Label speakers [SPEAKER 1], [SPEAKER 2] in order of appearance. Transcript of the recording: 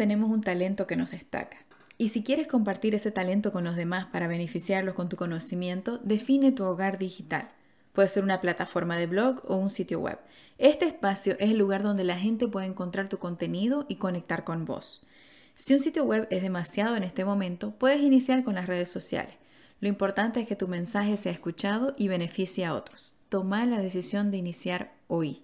[SPEAKER 1] tenemos un talento que nos destaca. Y si quieres compartir ese talento con los demás para beneficiarlos con tu conocimiento, define tu hogar digital. Puede ser una plataforma de blog o un sitio web. Este espacio es el lugar donde la gente puede encontrar tu contenido y conectar con vos. Si un sitio web es demasiado en este momento, puedes iniciar con las redes sociales. Lo importante es que tu mensaje sea escuchado y beneficie a otros. Toma la decisión de iniciar hoy.